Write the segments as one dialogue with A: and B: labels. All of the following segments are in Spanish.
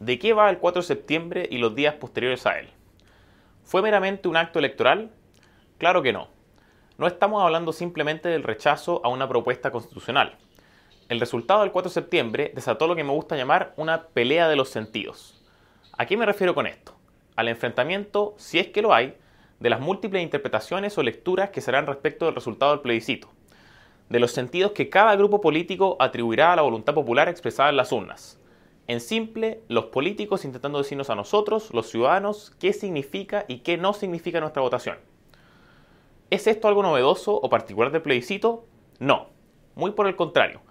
A: ¿De qué va el 4 de septiembre y los días posteriores a él? ¿Fue meramente un acto electoral? Claro que no. No estamos hablando simplemente del rechazo a una propuesta constitucional. El resultado del 4 de septiembre desató lo que me gusta llamar una pelea de los sentidos. ¿A qué me refiero con esto? Al enfrentamiento, si es que lo hay, de las múltiples interpretaciones o lecturas que serán respecto del resultado del plebiscito, de los sentidos que cada grupo político atribuirá a la voluntad popular expresada en las urnas. En simple, los políticos intentando decirnos a nosotros, los ciudadanos, qué significa y qué no significa nuestra votación. ¿Es esto algo novedoso o particular del plebiscito? No, muy por el contrario.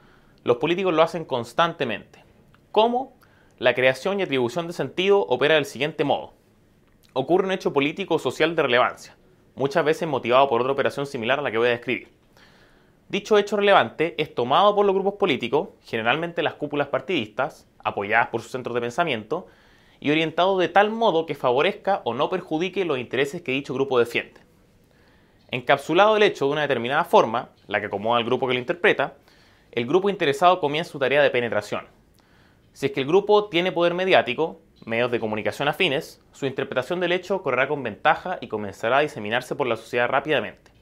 A: Los políticos lo hacen constantemente. ¿Cómo? La creación y atribución de sentido opera del siguiente modo. Ocurre un hecho político o social de relevancia, muchas veces motivado por otra operación similar a la que voy a describir. Dicho hecho relevante es tomado por los grupos políticos, generalmente las cúpulas partidistas, apoyadas por sus centros de pensamiento, y orientado de tal modo que favorezca o no perjudique los intereses que dicho grupo defiende. Encapsulado el hecho de una determinada forma, la que acomoda al grupo que lo interpreta, el grupo interesado comienza su tarea de penetración. Si es que el grupo tiene poder mediático, medios de comunicación afines, su interpretación del hecho correrá con ventaja y comenzará a diseminarse por la sociedad rápidamente.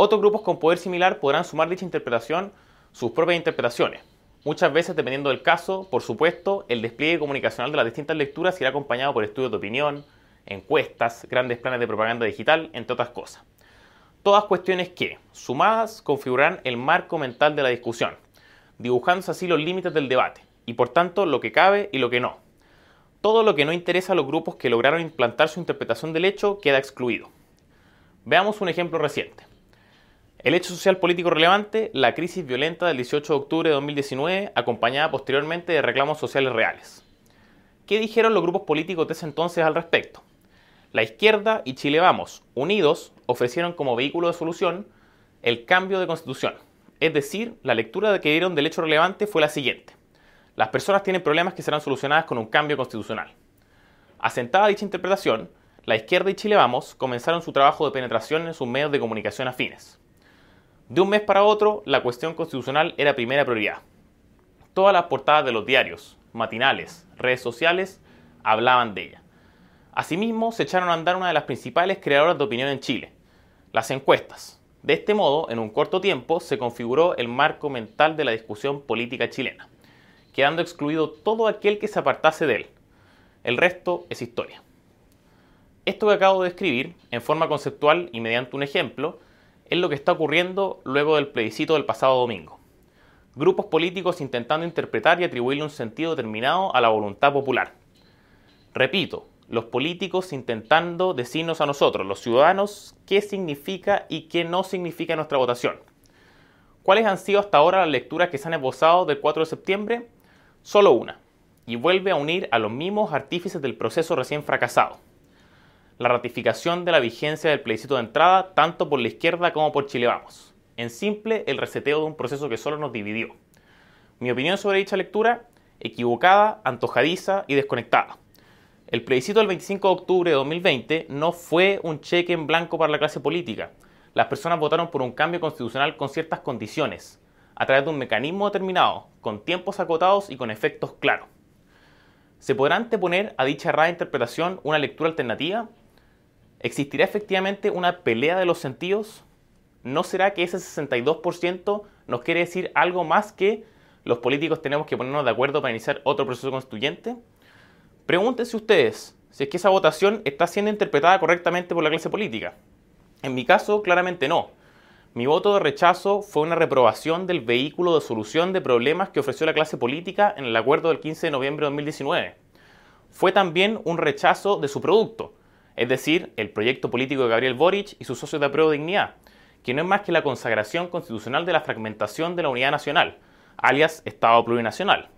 A: Otros grupos con poder similar podrán sumar dicha interpretación sus propias interpretaciones. Muchas veces, dependiendo del caso, por supuesto, el despliegue comunicacional de las distintas lecturas irá acompañado por estudios de opinión, encuestas, grandes planes de propaganda digital, entre otras cosas. Todas cuestiones que, sumadas, configurarán el marco mental de la discusión, dibujándose así los límites del debate, y por tanto lo que cabe y lo que no. Todo lo que no interesa a los grupos que lograron implantar su interpretación del hecho queda excluido. Veamos un ejemplo reciente. El hecho social político relevante, la crisis violenta del 18 de octubre de 2019, acompañada posteriormente de reclamos sociales reales. ¿Qué dijeron los grupos políticos de ese entonces al respecto? La izquierda y Chile Vamos, unidos, ofrecieron como vehículo de solución el cambio de constitución. Es decir, la lectura que dieron del hecho relevante fue la siguiente. Las personas tienen problemas que serán solucionadas con un cambio constitucional. Asentada dicha interpretación, la izquierda y Chile Vamos comenzaron su trabajo de penetración en sus medios de comunicación afines. De un mes para otro, la cuestión constitucional era primera prioridad. Todas las portadas de los diarios, matinales, redes sociales, hablaban de ella. Asimismo, se echaron a andar una de las principales creadoras de opinión en Chile, las encuestas. De este modo, en un corto tiempo, se configuró el marco mental de la discusión política chilena, quedando excluido todo aquel que se apartase de él. El resto es historia. Esto que acabo de describir, en forma conceptual y mediante un ejemplo, es lo que está ocurriendo luego del plebiscito del pasado domingo. Grupos políticos intentando interpretar y atribuirle un sentido determinado a la voluntad popular. Repito, los políticos intentando decirnos a nosotros, los ciudadanos, qué significa y qué no significa nuestra votación. ¿Cuáles han sido hasta ahora las lecturas que se han esbozado del 4 de septiembre? Solo una, y vuelve a unir a los mismos artífices del proceso recién fracasado la ratificación de la vigencia del plebiscito de entrada tanto por la izquierda como por Chile Vamos. En simple, el reseteo de un proceso que solo nos dividió. Mi opinión sobre dicha lectura, equivocada, antojadiza y desconectada. El plebiscito del 25 de octubre de 2020 no fue un cheque en blanco para la clase política. Las personas votaron por un cambio constitucional con ciertas condiciones, a través de un mecanismo determinado, con tiempos acotados y con efectos claros. ¿Se podrá anteponer a dicha errada interpretación una lectura alternativa? ¿Existirá efectivamente una pelea de los sentidos? ¿No será que ese 62% nos quiere decir algo más que los políticos tenemos que ponernos de acuerdo para iniciar otro proceso constituyente? Pregúntense ustedes si es que esa votación está siendo interpretada correctamente por la clase política. En mi caso, claramente no. Mi voto de rechazo fue una reprobación del vehículo de solución de problemas que ofreció la clase política en el acuerdo del 15 de noviembre de 2019. Fue también un rechazo de su producto, es decir, el proyecto político de Gabriel Boric y sus socios de apruebo dignidad, que no es más que la consagración constitucional de la fragmentación de la unidad nacional, alias Estado plurinacional.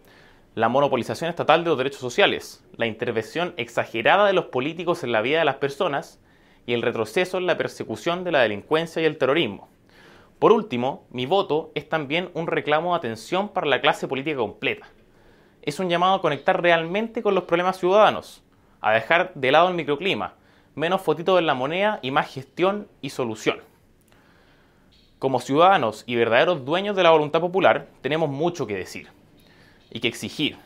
A: la monopolización estatal de los derechos sociales, la intervención exagerada de los políticos en la vida de las personas y el retroceso en la persecución de la delincuencia y el terrorismo. Por último, mi voto es también un reclamo de atención para la clase política completa. Es un llamado a conectar realmente con los problemas ciudadanos, a dejar de lado el microclima, menos fotitos en la moneda y más gestión y solución. Como ciudadanos y verdaderos dueños de la voluntad popular, tenemos mucho que decir y que exigir.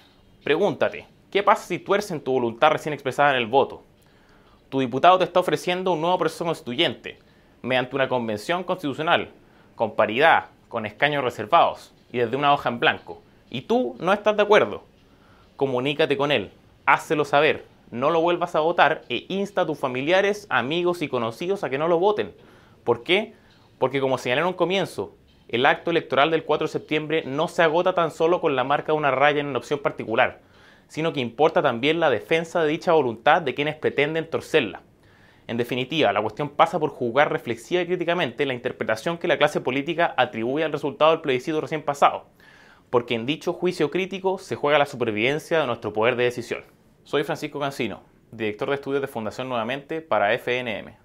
A: Pregúntate, ¿qué pasa si tuercen tu voluntad recién expresada en el voto? Tu diputado te está ofreciendo un nuevo proceso constituyente, mediante una convención constitucional, con paridad, con escaños reservados y desde una hoja en blanco. Y tú no estás de acuerdo. Comunícate con él, hácelo saber, no lo vuelvas a votar e insta a tus familiares, amigos y conocidos a que no lo voten. ¿Por qué? Porque como señalé en un comienzo, el acto electoral del 4 de septiembre no se agota tan solo con la marca de una raya en una opción particular, sino que importa también la defensa de dicha voluntad de quienes pretenden torcerla. En definitiva, la cuestión pasa por juzgar reflexiva y críticamente la interpretación que la clase política atribuye al resultado del plebiscito recién pasado, porque en dicho juicio crítico se juega la supervivencia de nuestro poder de decisión. Soy Francisco Cancino, director de estudios de Fundación Nuevamente para FNM.